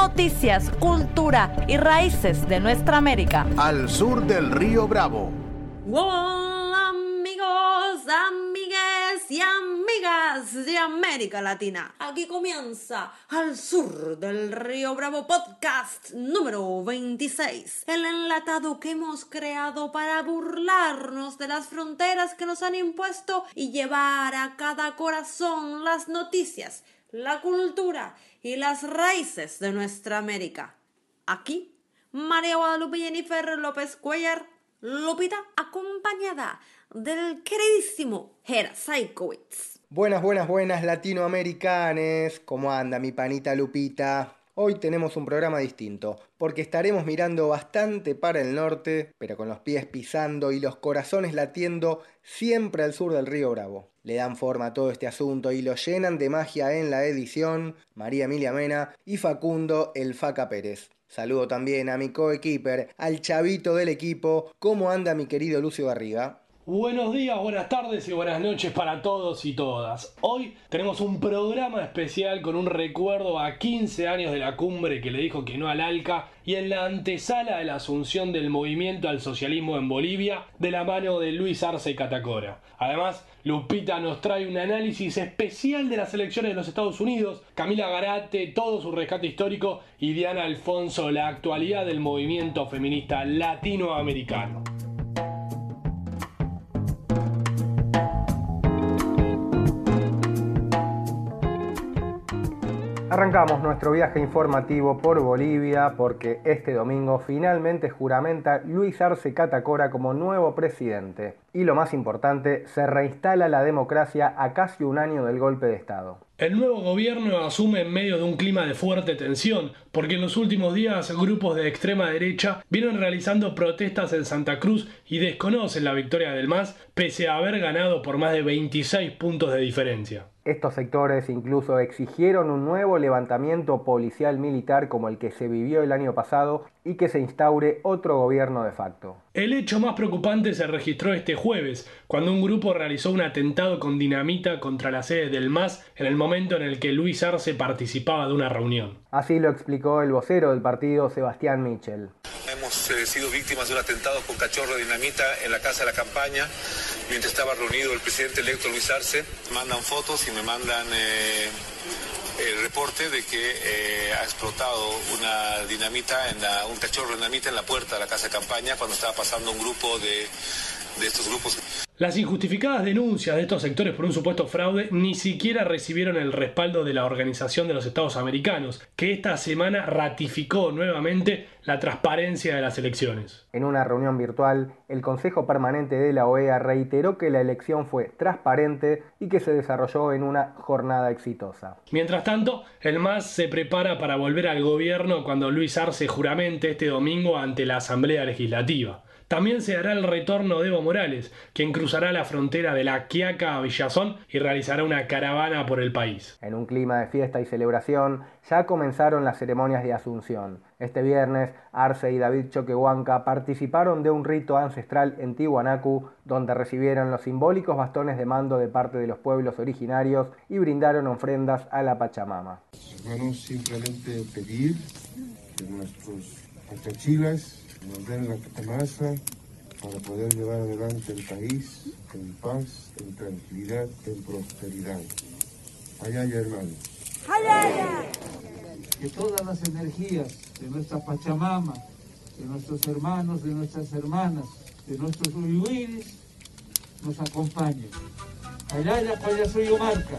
Noticias, cultura y raíces de nuestra América. Al sur del río Bravo. Hola amigos, amigues y amigas de América Latina. Aquí comienza Al sur del río Bravo podcast número 26. El enlatado que hemos creado para burlarnos de las fronteras que nos han impuesto y llevar a cada corazón las noticias, la cultura y las raíces de nuestra América. Aquí, María Guadalupe Jennifer López Cuellar, Lupita, acompañada del queridísimo Hera Saikowitz. Buenas, buenas, buenas latinoamericanes. ¿Cómo anda mi panita Lupita? Hoy tenemos un programa distinto, porque estaremos mirando bastante para el norte, pero con los pies pisando y los corazones latiendo siempre al sur del río Bravo. Le dan forma a todo este asunto y lo llenan de magia en la edición María Emilia Mena y Facundo El Faca Pérez. Saludo también a mi coequiper, al chavito del equipo. ¿Cómo anda mi querido Lucio Garriga? Buenos días, buenas tardes y buenas noches para todos y todas. Hoy tenemos un programa especial con un recuerdo a 15 años de la cumbre que le dijo que no al ALCA y en la antesala de la asunción del movimiento al socialismo en Bolivia de la mano de Luis Arce Catacora. Además, Lupita nos trae un análisis especial de las elecciones de los Estados Unidos, Camila Garate, todo su rescate histórico y Diana Alfonso, la actualidad del movimiento feminista latinoamericano. Arrancamos nuestro viaje informativo por Bolivia porque este domingo finalmente juramenta Luis Arce Catacora como nuevo presidente. Y lo más importante, se reinstala la democracia a casi un año del golpe de Estado. El nuevo gobierno asume en medio de un clima de fuerte tensión, porque en los últimos días grupos de extrema derecha vienen realizando protestas en Santa Cruz y desconocen la victoria del MAS pese a haber ganado por más de 26 puntos de diferencia. Estos sectores incluso exigieron un nuevo levantamiento policial militar como el que se vivió el año pasado y que se instaure otro gobierno de facto. El hecho más preocupante se registró este jueves, cuando un grupo realizó un atentado con dinamita contra la sede del MAS en el momento en el que Luis Arce participaba de una reunión. Así lo explicó el vocero del partido, Sebastián Michel. Hemos eh, sido víctimas de un atentado con cachorro de dinamita en la casa de la campaña, mientras estaba reunido el presidente electo Luis Arce. Mandan fotos y me mandan... Eh, el reporte de que eh, ha explotado una dinamita, en un cachorro de dinamita en la puerta de la casa de campaña cuando estaba pasando un grupo de, de estos grupos. Las injustificadas denuncias de estos sectores por un supuesto fraude ni siquiera recibieron el respaldo de la Organización de los Estados Americanos, que esta semana ratificó nuevamente la transparencia de las elecciones. En una reunión virtual, el Consejo Permanente de la OEA reiteró que la elección fue transparente y que se desarrolló en una jornada exitosa. Mientras tanto, el MAS se prepara para volver al gobierno cuando Luis Arce juramente este domingo ante la Asamblea Legislativa. También se hará el retorno de Evo Morales, quien cruzará la frontera de La Quiaca a Villazón y realizará una caravana por el país. En un clima de fiesta y celebración, ya comenzaron las ceremonias de Asunción. Este viernes, Arce y David Choquehuanca participaron de un rito ancestral en Tiwanaku, donde recibieron los simbólicos bastones de mando de parte de los pueblos originarios y brindaron ofrendas a la Pachamama. Hermanos, simplemente pedir que nuestros nos den la masa para poder llevar adelante el país en paz, en tranquilidad, en prosperidad. Allá, hermanos. Que todas las energías de nuestra Pachamama, de nuestros hermanos, de nuestras hermanas, de nuestros uyuiris, nos acompañen. Allá, allá, soy marca.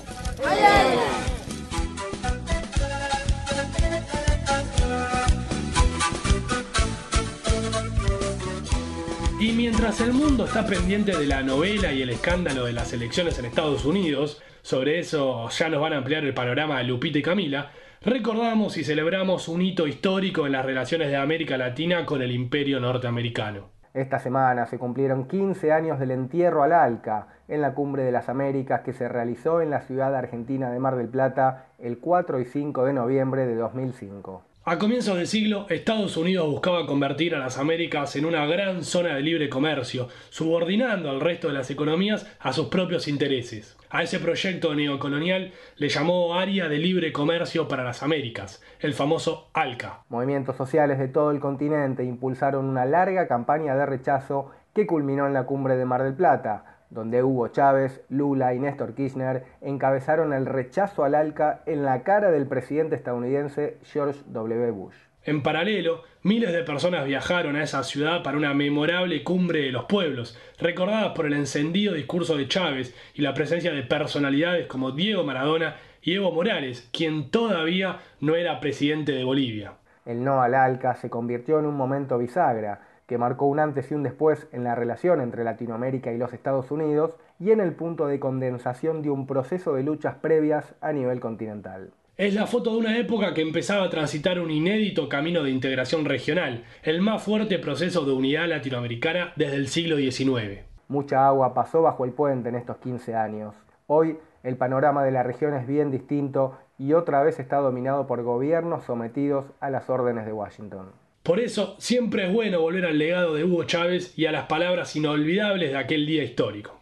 Y mientras el mundo está pendiente de la novela y el escándalo de las elecciones en Estados Unidos, sobre eso ya nos van a ampliar el panorama Lupita y Camila, recordamos y celebramos un hito histórico en las relaciones de América Latina con el imperio norteamericano. Esta semana se cumplieron 15 años del entierro al Alca en la Cumbre de las Américas que se realizó en la ciudad argentina de Mar del Plata el 4 y 5 de noviembre de 2005. A comienzos del siglo, Estados Unidos buscaba convertir a las Américas en una gran zona de libre comercio, subordinando al resto de las economías a sus propios intereses. A ese proyecto neocolonial le llamó Área de Libre Comercio para las Américas, el famoso ALCA. Movimientos sociales de todo el continente impulsaron una larga campaña de rechazo que culminó en la cumbre de Mar del Plata, donde Hugo Chávez, Lula y Néstor Kirchner encabezaron el rechazo al ALCA en la cara del presidente estadounidense George W. Bush. En paralelo, miles de personas viajaron a esa ciudad para una memorable cumbre de los pueblos, recordadas por el encendido discurso de Chávez y la presencia de personalidades como Diego Maradona y Evo Morales, quien todavía no era presidente de Bolivia. El no al ALCA se convirtió en un momento bisagra, que marcó un antes y un después en la relación entre Latinoamérica y los Estados Unidos y en el punto de condensación de un proceso de luchas previas a nivel continental. Es la foto de una época que empezaba a transitar un inédito camino de integración regional, el más fuerte proceso de unidad latinoamericana desde el siglo XIX. Mucha agua pasó bajo el puente en estos 15 años. Hoy el panorama de la región es bien distinto y otra vez está dominado por gobiernos sometidos a las órdenes de Washington. Por eso, siempre es bueno volver al legado de Hugo Chávez y a las palabras inolvidables de aquel día histórico.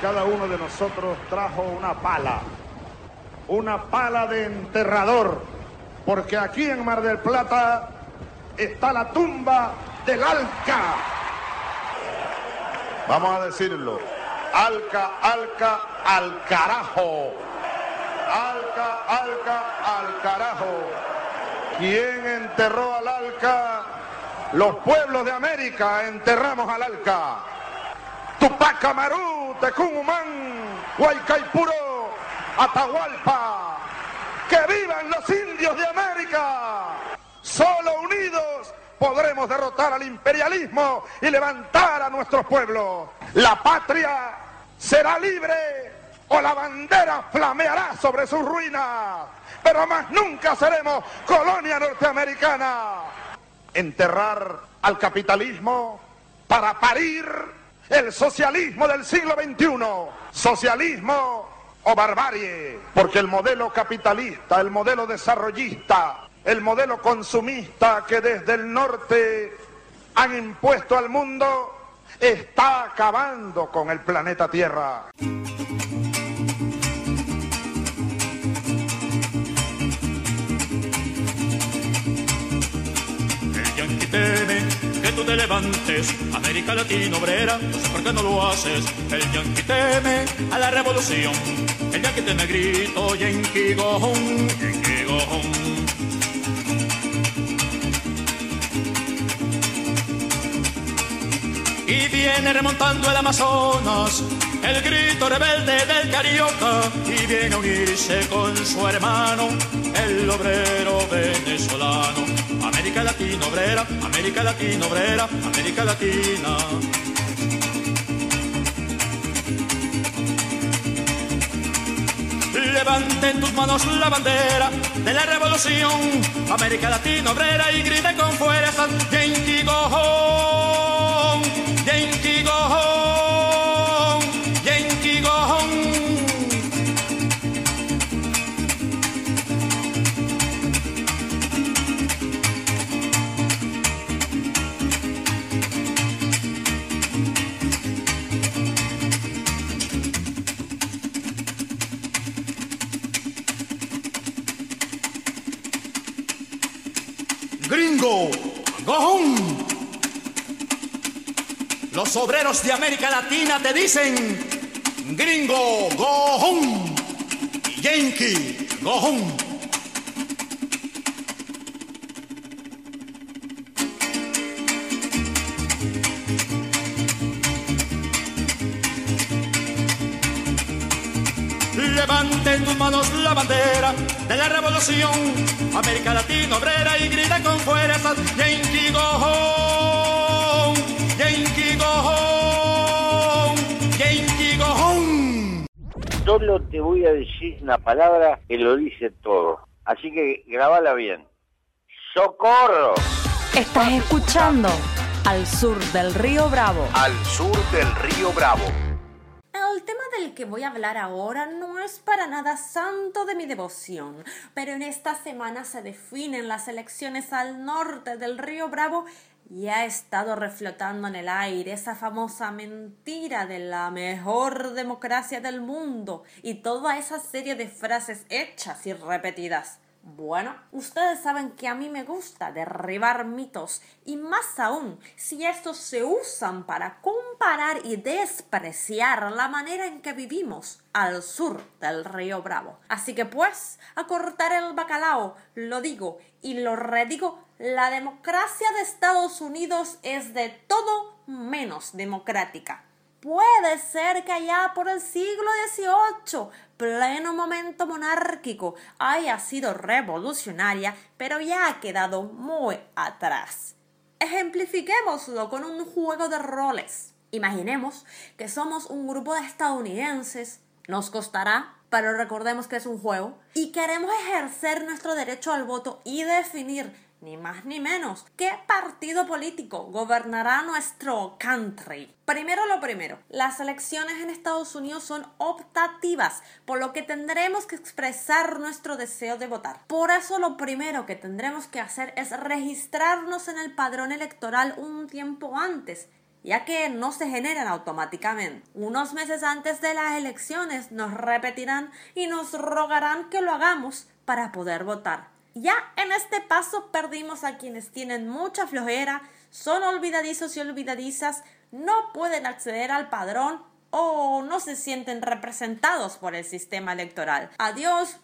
Cada uno de nosotros trajo una pala, una pala de enterrador, porque aquí en Mar del Plata está la tumba del Alca. Vamos a decirlo. Alca, Alca, al carajo. Alca, Alca, al carajo. ¿Quién enterró al Alca? Los pueblos de América enterramos al Alca. Tupac Amaru, Tecumumán, Huaycaipuro, Atahualpa. ¡Que vivan los indios de América! Solo unidos podremos derrotar al imperialismo y levantar a nuestros pueblos. La patria será libre o la bandera flameará sobre sus ruinas pero más nunca seremos colonia norteamericana. Enterrar al capitalismo para parir el socialismo del siglo XXI. Socialismo o barbarie, porque el modelo capitalista, el modelo desarrollista, el modelo consumista que desde el norte han impuesto al mundo, está acabando con el planeta Tierra. Tú te levantes, América Latina obrera, no sé por qué no lo haces. El yanqui teme a la revolución, el yanqui teme grito, yanqui gojón, yanqui gojón. Y viene remontando el Amazonas, el grito rebelde del carioca, y viene a unirse con su hermano, el obrero venezolano. América Latina obrera, América Latina obrera, América Latina. Levanten tus manos la bandera de la revolución, América Latina obrera y griten con fuerza, Yankee go De América Latina te dicen gringo, gojón, y yankee, gojón. Levanten tus manos la bandera de la revolución, América Latina obrera y grita con fuerza, Yankee go home, Solo te voy a decir una palabra que lo dice todo. Así que grabala bien. ¡Socorro! Estás escuchando Al Sur del Río Bravo. Al Sur del Río Bravo. El tema del que voy a hablar ahora no es para nada santo de mi devoción, pero en esta semana se definen las elecciones al norte del río Bravo y ha estado reflotando en el aire esa famosa mentira de la mejor democracia del mundo y toda esa serie de frases hechas y repetidas. Bueno, ustedes saben que a mí me gusta derribar mitos y más aún si estos se usan para comparar y despreciar la manera en que vivimos al sur del río Bravo. Así que pues, a cortar el bacalao, lo digo y lo redigo, la democracia de Estados Unidos es de todo menos democrática. Puede ser que allá por el siglo XVIII, pleno momento monárquico, haya sido revolucionaria, pero ya ha quedado muy atrás. Ejemplifiquémoslo con un juego de roles. Imaginemos que somos un grupo de estadounidenses. Nos costará, pero recordemos que es un juego. Y queremos ejercer nuestro derecho al voto y definir ni más ni menos. ¿Qué partido político gobernará nuestro country? Primero lo primero, las elecciones en Estados Unidos son optativas, por lo que tendremos que expresar nuestro deseo de votar. Por eso lo primero que tendremos que hacer es registrarnos en el padrón electoral un tiempo antes ya que no se generan automáticamente. Unos meses antes de las elecciones nos repetirán y nos rogarán que lo hagamos para poder votar. Ya en este paso perdimos a quienes tienen mucha flojera, son olvidadizos y olvidadizas, no pueden acceder al padrón o no se sienten representados por el sistema electoral. Adiós,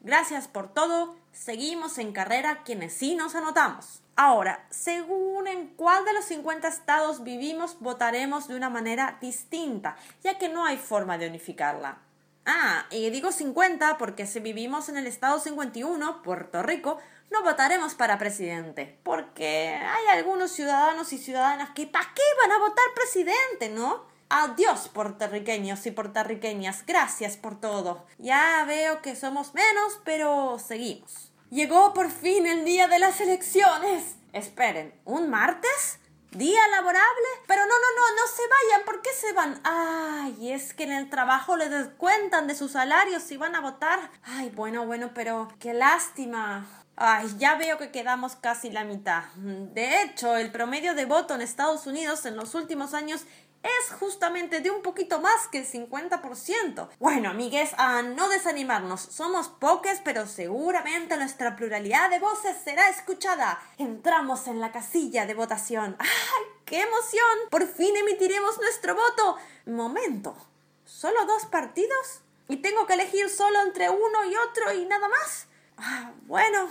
gracias por todo, seguimos en carrera quienes sí nos anotamos. Ahora, según en cuál de los 50 estados vivimos, votaremos de una manera distinta, ya que no hay forma de unificarla. Ah, y digo 50 porque si vivimos en el estado 51, Puerto Rico, no votaremos para presidente. Porque hay algunos ciudadanos y ciudadanas que ¿para qué van a votar presidente, no? Adiós, puertorriqueños y puertorriqueñas. Gracias por todo. Ya veo que somos menos, pero seguimos. Llegó por fin el día de las elecciones. Esperen, ¿un martes? ¿Día laborable? Pero no, no, no, no se vayan. ¿Por qué se van? Ay, es que en el trabajo les descuentan de sus salarios si van a votar. Ay, bueno, bueno, pero qué lástima. Ay, ya veo que quedamos casi la mitad. De hecho, el promedio de voto en Estados Unidos en los últimos años es justamente de un poquito más que el 50%. Bueno, amigues, a no desanimarnos. Somos pocos, pero seguramente nuestra pluralidad de voces será escuchada. Entramos en la casilla de votación. ¡Ay, qué emoción! Por fin emitiremos nuestro voto. Momento. ¿Solo dos partidos? ¿Y tengo que elegir solo entre uno y otro y nada más? Ah, bueno,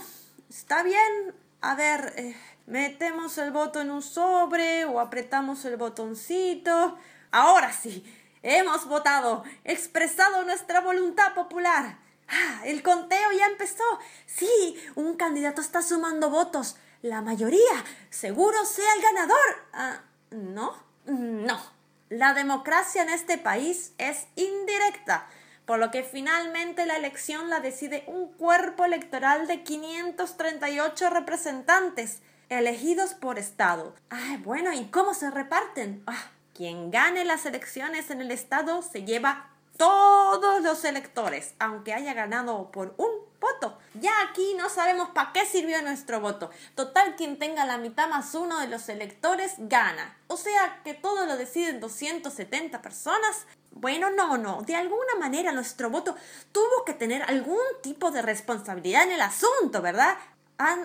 está bien. A ver, eh, metemos el voto en un sobre o apretamos el botoncito. Ahora sí, hemos votado, expresado nuestra voluntad popular. Ah, el conteo ya empezó. Sí, un candidato está sumando votos. La mayoría, seguro sea el ganador. Ah, ¿no? No. La democracia en este país es indirecta por lo que finalmente la elección la decide un cuerpo electoral de 538 representantes elegidos por estado. Ay, bueno, ¿y cómo se reparten? Ah, quien gane las elecciones en el estado se lleva todos los electores, aunque haya ganado por un voto. Ya aquí no sabemos para qué sirvió nuestro voto. Total, quien tenga la mitad más uno de los electores gana. O sea que todo lo deciden 270 personas. Bueno, no, no. De alguna manera nuestro voto tuvo que tener algún tipo de responsabilidad en el asunto, ¿verdad? Ah,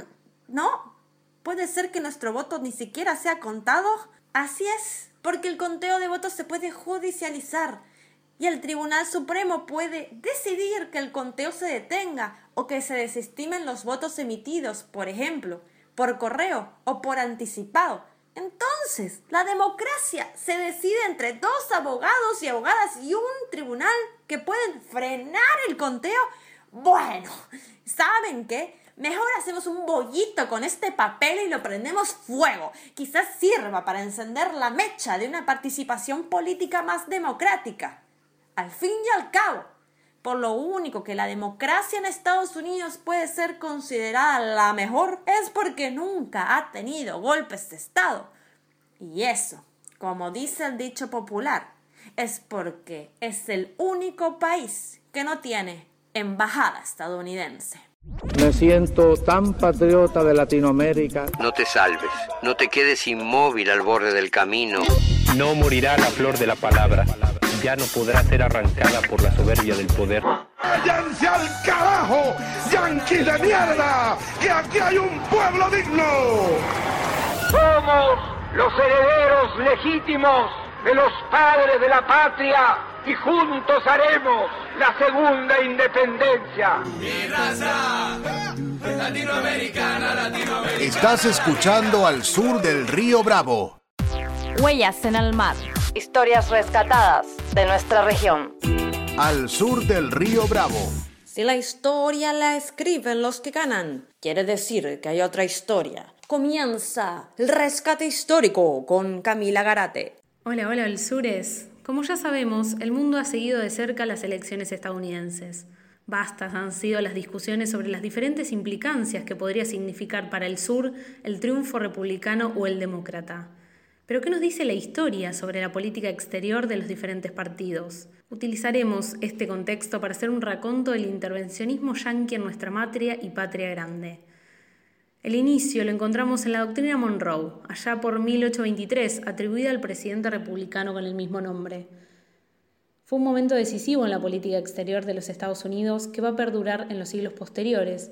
no. Puede ser que nuestro voto ni siquiera sea contado. Así es, porque el conteo de votos se puede judicializar y el Tribunal Supremo puede decidir que el conteo se detenga o que se desestimen los votos emitidos, por ejemplo, por correo o por anticipado. Entonces, la democracia se decide entre dos abogados y abogadas y un tribunal que pueden frenar el conteo. Bueno, ¿saben qué? Mejor hacemos un bollito con este papel y lo prendemos fuego. Quizás sirva para encender la mecha de una participación política más democrática. Al fin y al cabo, Por lo único que la democracia en Estados Unidos puede ser considerada la mejor es porque nunca ha tenido golpes de Estado. Y eso, como dice el dicho popular, es porque es el único país que no tiene embajada estadounidense. Me siento tan patriota de Latinoamérica. No te salves, no te quedes inmóvil al borde del camino. No morirá la flor de la palabra, ya no podrá ser arrancada por la soberbia del poder. ¡Váyanse al carajo, yanquis de mierda! ¡Que aquí hay un pueblo digno! Somos los herederos legítimos de los padres de la patria y juntos haremos la segunda independencia. Mi raza, latinoamericana, latinoamericana. Estás escuchando al sur del río Bravo. Huellas en el mar. Historias rescatadas de nuestra región. Al sur del río Bravo. Si la historia la escriben los que ganan, quiere decir que hay otra historia. Comienza el rescate histórico con Camila Garate. Hola, hola, el Sures. Como ya sabemos, el mundo ha seguido de cerca las elecciones estadounidenses. Bastas han sido las discusiones sobre las diferentes implicancias que podría significar para el sur el triunfo republicano o el demócrata. Pero ¿qué nos dice la historia sobre la política exterior de los diferentes partidos? Utilizaremos este contexto para hacer un raconto del intervencionismo yanqui en nuestra matria y patria grande. El inicio lo encontramos en la doctrina Monroe, allá por 1823, atribuida al presidente republicano con el mismo nombre. Fue un momento decisivo en la política exterior de los Estados Unidos que va a perdurar en los siglos posteriores,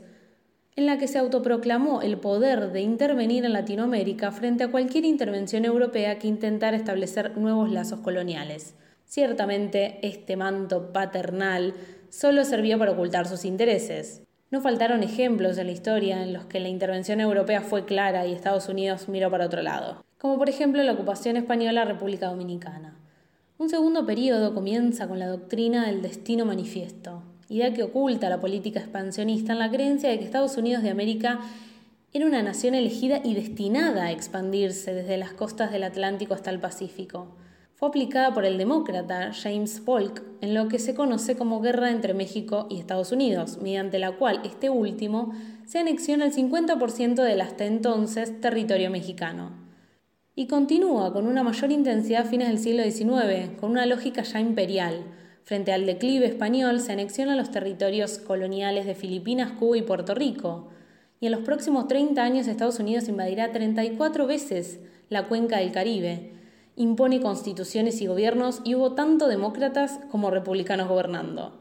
en la que se autoproclamó el poder de intervenir en Latinoamérica frente a cualquier intervención europea que intentara establecer nuevos lazos coloniales. Ciertamente, este manto paternal solo servía para ocultar sus intereses. No faltaron ejemplos en la historia en los que la intervención europea fue clara y Estados Unidos miró para otro lado, como por ejemplo la ocupación española a República Dominicana. Un segundo periodo comienza con la doctrina del destino manifiesto, idea que oculta la política expansionista en la creencia de que Estados Unidos de América era una nación elegida y destinada a expandirse desde las costas del Atlántico hasta el Pacífico fue aplicada por el demócrata James Polk en lo que se conoce como Guerra entre México y Estados Unidos, mediante la cual este último se anexiona el 50% del hasta entonces territorio mexicano. Y continúa con una mayor intensidad a fines del siglo XIX, con una lógica ya imperial. Frente al declive español se anexionan los territorios coloniales de Filipinas, Cuba y Puerto Rico. Y en los próximos 30 años Estados Unidos invadirá 34 veces la cuenca del Caribe, impone constituciones y gobiernos y hubo tanto demócratas como republicanos gobernando.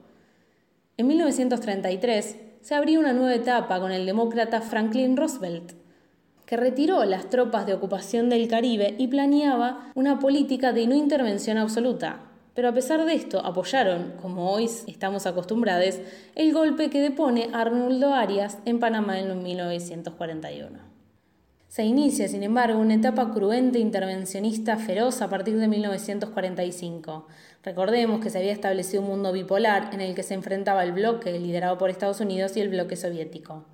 En 1933 se abrió una nueva etapa con el demócrata Franklin Roosevelt, que retiró las tropas de ocupación del Caribe y planeaba una política de no intervención absoluta. Pero a pesar de esto, apoyaron, como hoy estamos acostumbrados, el golpe que depone Arnoldo Arias en Panamá en 1941. Se inicia, sin embargo, una etapa cruenta intervencionista feroz a partir de 1945. Recordemos que se había establecido un mundo bipolar en el que se enfrentaba el bloque liderado por Estados Unidos y el bloque soviético.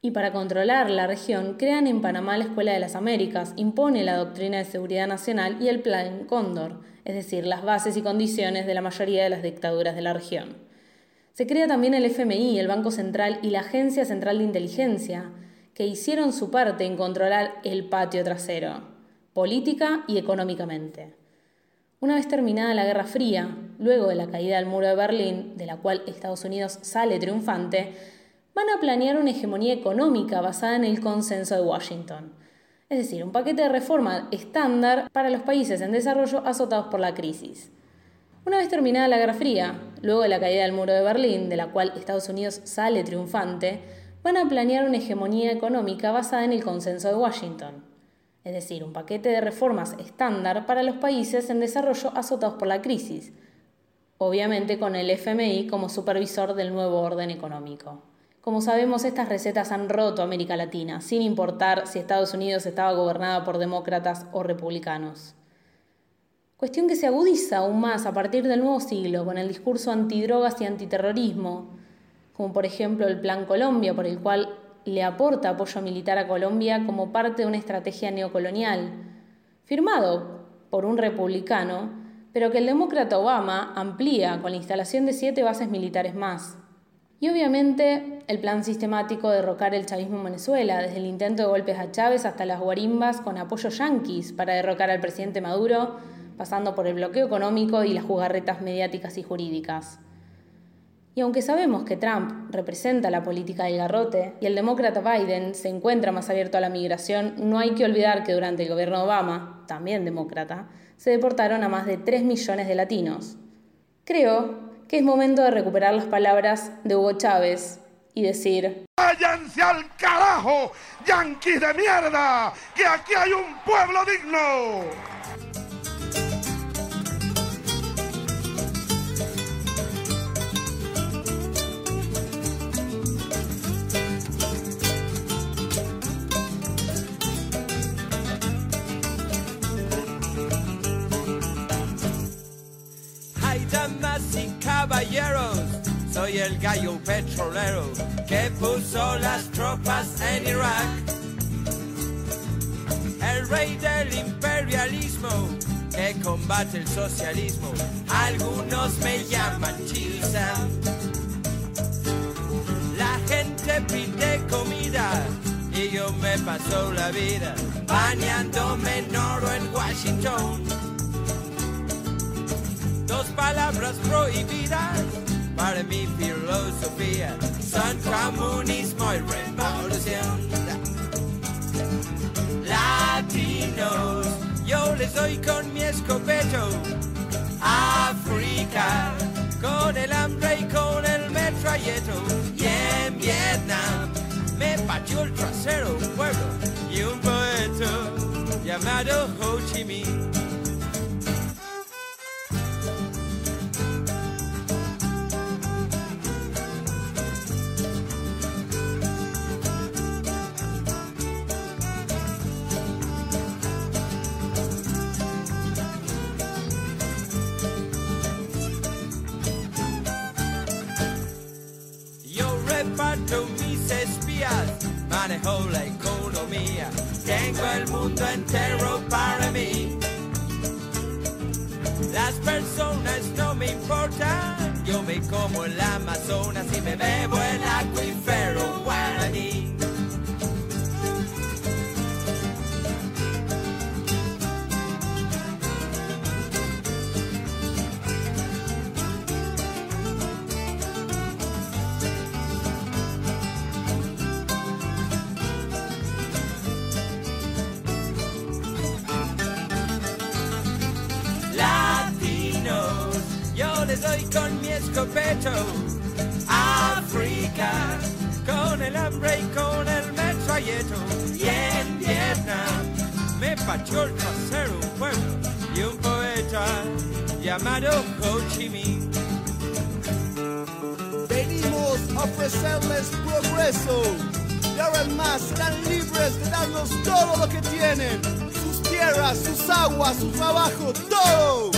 Y para controlar la región, crean en Panamá la Escuela de las Américas, impone la doctrina de seguridad nacional y el Plan Cóndor, es decir, las bases y condiciones de la mayoría de las dictaduras de la región. Se crea también el FMI, el Banco Central y la Agencia Central de Inteligencia, que hicieron su parte en controlar el patio trasero, política y económicamente. Una vez terminada la Guerra Fría, luego de la caída del muro de Berlín, de la cual Estados Unidos sale triunfante, van a planear una hegemonía económica basada en el consenso de Washington, es decir, un paquete de reforma estándar para los países en desarrollo azotados por la crisis. Una vez terminada la Guerra Fría, luego de la caída del muro de Berlín, de la cual Estados Unidos sale triunfante, van a planear una hegemonía económica basada en el consenso de Washington, es decir, un paquete de reformas estándar para los países en desarrollo azotados por la crisis, obviamente con el FMI como supervisor del nuevo orden económico. Como sabemos, estas recetas han roto América Latina, sin importar si Estados Unidos estaba gobernada por demócratas o republicanos. Cuestión que se agudiza aún más a partir del nuevo siglo con el discurso antidrogas y antiterrorismo, como por ejemplo el Plan Colombia, por el cual le aporta apoyo militar a Colombia como parte de una estrategia neocolonial, firmado por un republicano pero que el demócrata Obama amplía con la instalación de siete bases militares más. Y obviamente el plan sistemático de derrocar el chavismo en Venezuela, desde el intento de golpes a Chávez hasta las guarimbas con apoyo yanquis para derrocar al presidente Maduro, pasando por el bloqueo económico y las jugarretas mediáticas y jurídicas. Y aunque sabemos que Trump representa la política del garrote y el demócrata Biden se encuentra más abierto a la migración, no hay que olvidar que durante el gobierno de Obama, también demócrata, se deportaron a más de 3 millones de latinos. Creo que es momento de recuperar las palabras de Hugo Chávez y decir... ¡Váyanse al carajo, yanquis de mierda! ¡Que aquí hay un pueblo digno! Soy el gallo petrolero que puso las tropas en Irak. El rey del imperialismo que combate el socialismo, algunos me llaman Chilsa. La gente pide comida y yo me paso la vida bañándome en oro en Washington dos palabras prohibidas para mi filosofía son comunismo y revolución. Latinos, yo les doy con mi escopeto. África, con el hambre y con el metralleto. Y en Vietnam me pateó el trasero un pueblo y un poeta llamado Ho Chi Minh. Reparto mis espías, manejo la economía, tengo el mundo entero para mí. Las personas no me importan, yo me como el Amazonas y me bebo el acuífero guaraní. Con mi escopeto. África, con el hambre y con el metralleto. Y en Vietnam me pateó el trasero un pueblo y un poeta llamado Ho. Venimos a ofrecerles progreso. Y ahora más serán libres de darnos todo lo que tienen. Sus tierras, sus aguas, su trabajo, todo.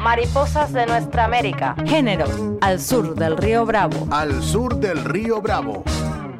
Mariposas de nuestra América. Género, al sur del río Bravo. Al sur del río Bravo.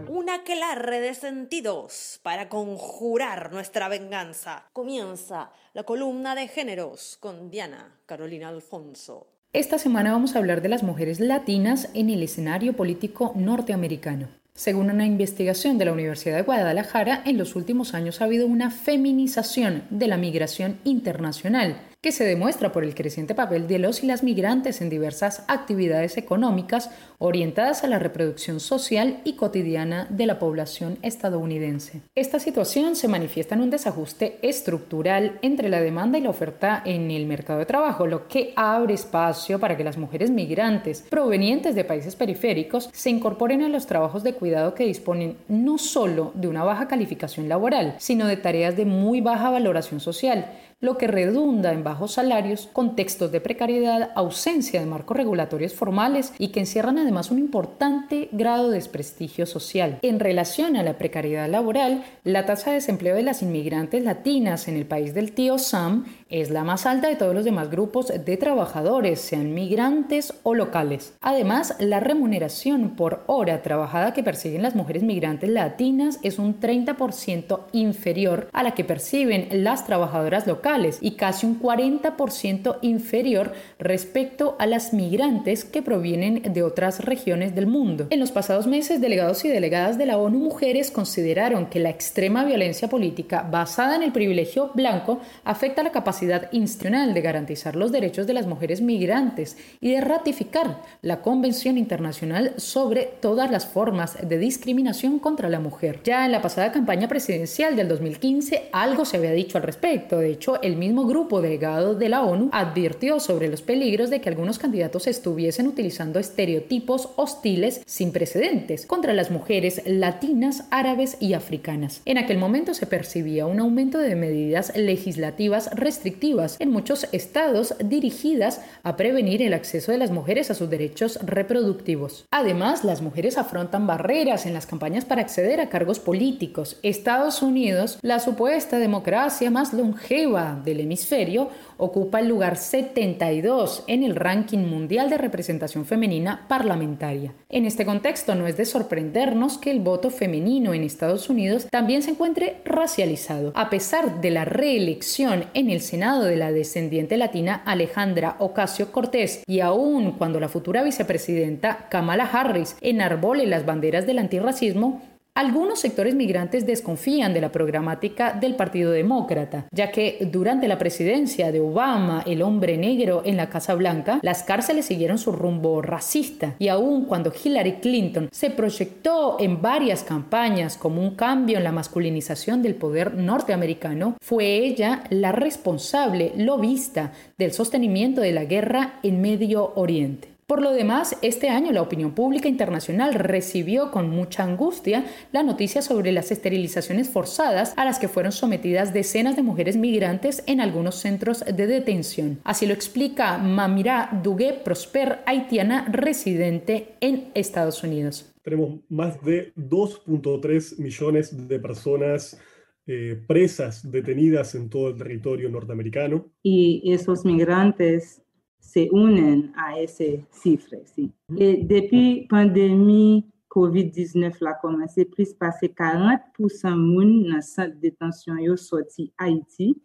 Una aquelarre de sentidos para conjurar nuestra venganza. Comienza la columna de géneros con Diana Carolina Alfonso. Esta semana vamos a hablar de las mujeres latinas en el escenario político norteamericano. Según una investigación de la Universidad de Guadalajara, en los últimos años ha habido una feminización de la migración internacional que se demuestra por el creciente papel de los y las migrantes en diversas actividades económicas orientadas a la reproducción social y cotidiana de la población estadounidense. Esta situación se manifiesta en un desajuste estructural entre la demanda y la oferta en el mercado de trabajo, lo que abre espacio para que las mujeres migrantes provenientes de países periféricos se incorporen a los trabajos de cuidado que disponen no solo de una baja calificación laboral, sino de tareas de muy baja valoración social, lo que redunda en bajos salarios, contextos de precariedad, ausencia de marcos regulatorios formales y que encierran además un importante grado de desprestigio social. En relación a la precariedad laboral, la tasa de desempleo de las inmigrantes latinas en el país del tío Sam es la más alta de todos los demás grupos de trabajadores, sean migrantes o locales. Además, la remuneración por hora trabajada que persiguen las mujeres migrantes latinas es un 30% inferior a la que perciben las trabajadoras locales y casi un 40% inferior respecto a las migrantes que provienen de otras regiones del mundo. En los pasados meses, delegados y delegadas de la ONU Mujeres consideraron que la extrema violencia política basada en el privilegio blanco afecta la capacidad institucional de garantizar los derechos de las mujeres migrantes y de ratificar la Convención Internacional sobre todas las formas de discriminación contra la mujer. Ya en la pasada campaña presidencial del 2015 algo se había dicho al respecto. De hecho, el mismo grupo delegado de la ONU advirtió sobre los peligros de que algunos candidatos estuviesen utilizando estereotipos hostiles sin precedentes contra las mujeres latinas, árabes y africanas. En aquel momento se percibía un aumento de medidas legislativas restrictivas en muchos estados dirigidas a prevenir el acceso de las mujeres a sus derechos reproductivos. Además, las mujeres afrontan barreras en las campañas para acceder a cargos políticos. Estados Unidos, la supuesta democracia más longeva del hemisferio, ocupa el lugar 72 en el ranking mundial de representación femenina parlamentaria. En este contexto no es de sorprendernos que el voto femenino en Estados Unidos también se encuentre racializado. A pesar de la reelección en el Senado de la descendiente latina Alejandra Ocasio Cortés y aún cuando la futura vicepresidenta Kamala Harris enarbole las banderas del antirracismo, algunos sectores migrantes desconfían de la programática del Partido Demócrata, ya que durante la presidencia de Obama, el hombre negro en la Casa Blanca, las cárceles siguieron su rumbo racista y aun cuando Hillary Clinton se proyectó en varias campañas como un cambio en la masculinización del poder norteamericano, fue ella la responsable lobista del sostenimiento de la guerra en Medio Oriente. Por lo demás, este año la opinión pública internacional recibió con mucha angustia la noticia sobre las esterilizaciones forzadas a las que fueron sometidas decenas de mujeres migrantes en algunos centros de detención. Así lo explica Mamira Dugué Prosper, haitiana residente en Estados Unidos. Tenemos más de 2.3 millones de personas eh, presas, detenidas en todo el territorio norteamericano. Y esos migrantes se unen a ese cifre. Sí. Et depuis pandémie COVID-19 la commencé, plus passé 40% moun dans centre détention yo sorti Haïti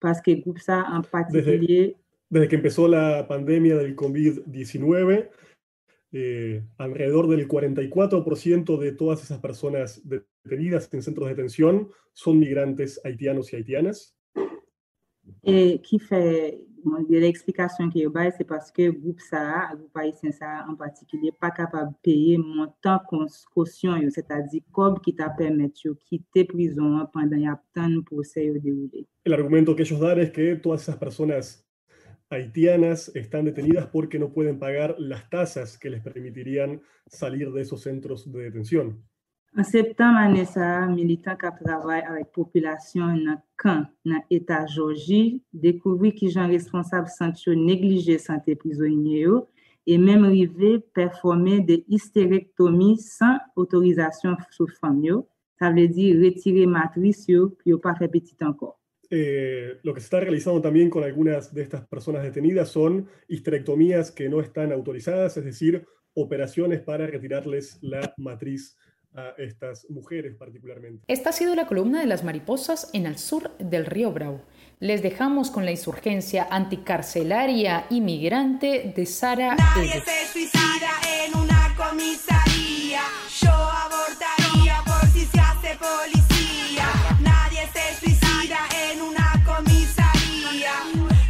parce que groupe ça en particulier desde, desde que empezó la pandemia del COVID-19 eh, alrededor del 44% de todas esas personas detenidas en centros de detención son migrantes haitianos y haitianas. Qui fait l'explication qui est c'est parce que le groupe ça, le groupe haïtien ça en particulier, pas capable de payer montant caution, c'est-à-dire comme qui t'a permis de quitter prison pendant y a tant de procès déroulé. El argumento que ellos dan es que todas esas personas haitianas están detenidas porque no pueden pagar las tasas que les permitirían salir de esos centros de detención. En septembre année ça, militant qui travaille avec population dans camp dans état Georgie, découvrit que gens responsables santé négliger santé prisonniers et même arrivé performer des hystérectomies sans autorisation sur femme Ça veut dire retirer matrice yo puis pas faire petit encore. Eh, lo que se está realizando también con algunas de estas personas detenidas son histerectomías que no están autorizadas, es decir, operaciones para retirarles la matriz a estas mujeres particularmente. Esta ha sido la columna de las mariposas en el sur del río Bravo. Les dejamos con la insurgencia anticarcelaria inmigrante de Sara. Nadie se suicida en una comisaría. Yo abortaría por si se hace policía. Nadie se suicida en una comisaría.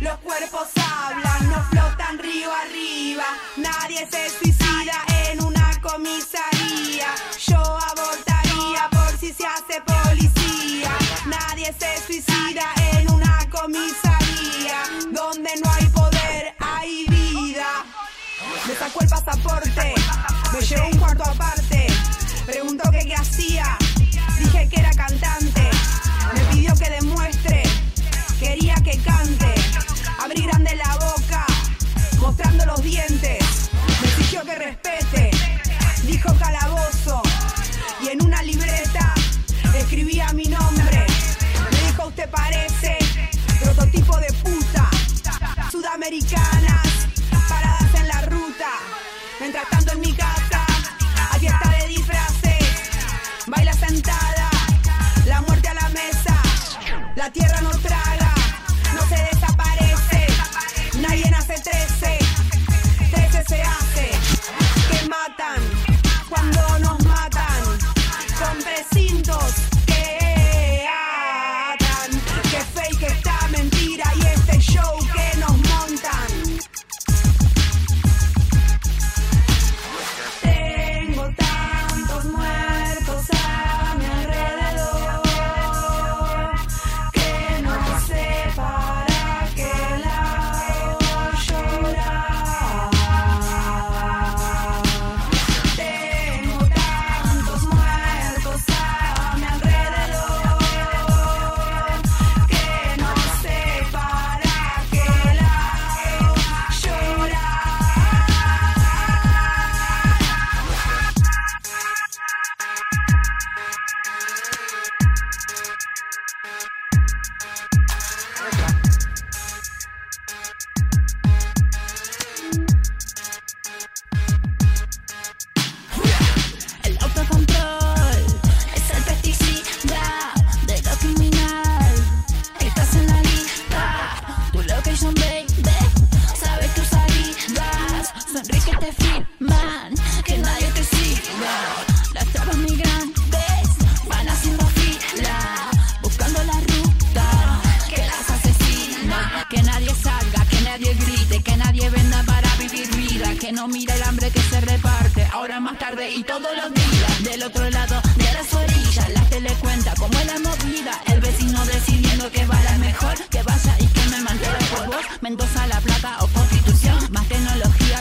Los cuerpos hablan, no flotan río arriba. Nadie se suicida que te filman, que nadie te siga. Las trabas migrantes van haciendo fila, buscando la ruta que las asesina. Que nadie salga, que nadie grite, que nadie venda para vivir vida. Que no mire el hambre que se reparte, ahora más tarde y todos los días. Del otro lado de las orillas, la tele cuenta como la movida. El vecino decidiendo que va la mejor, que vaya y que me mantenga por vos. Mendoza, La Plata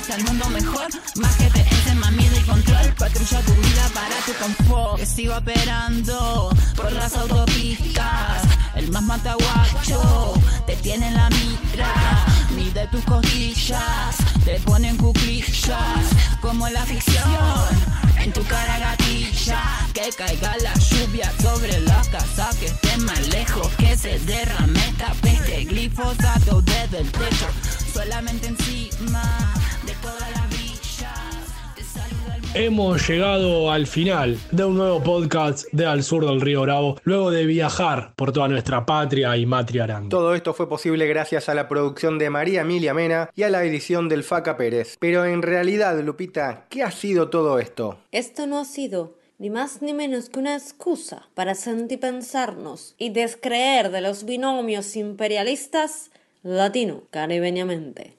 hacia el mundo mejor. Más GPS, más miedo y control. Patrulla tu vida para tu confort. Que sigo operando por las autopistas. El más mataguacho te tiene en la mitra. Mide tus costillas, te ponen cuclillas. Como la ficción, en tu cara gatilla. Que caiga la lluvia sobre la casa, que esté más lejos. Que se derrame esta peste. Glifosato desde el techo, solamente encima Hemos llegado al final de un nuevo podcast de Al Sur del Río Bravo, luego de viajar por toda nuestra patria y matria grande. Todo esto fue posible gracias a la producción de María Emilia Mena y a la edición del Faca Pérez. Pero en realidad, Lupita, ¿qué ha sido todo esto? Esto no ha sido ni más ni menos que una excusa para sentipensarnos y descreer de los binomios imperialistas latino-caribeñamente.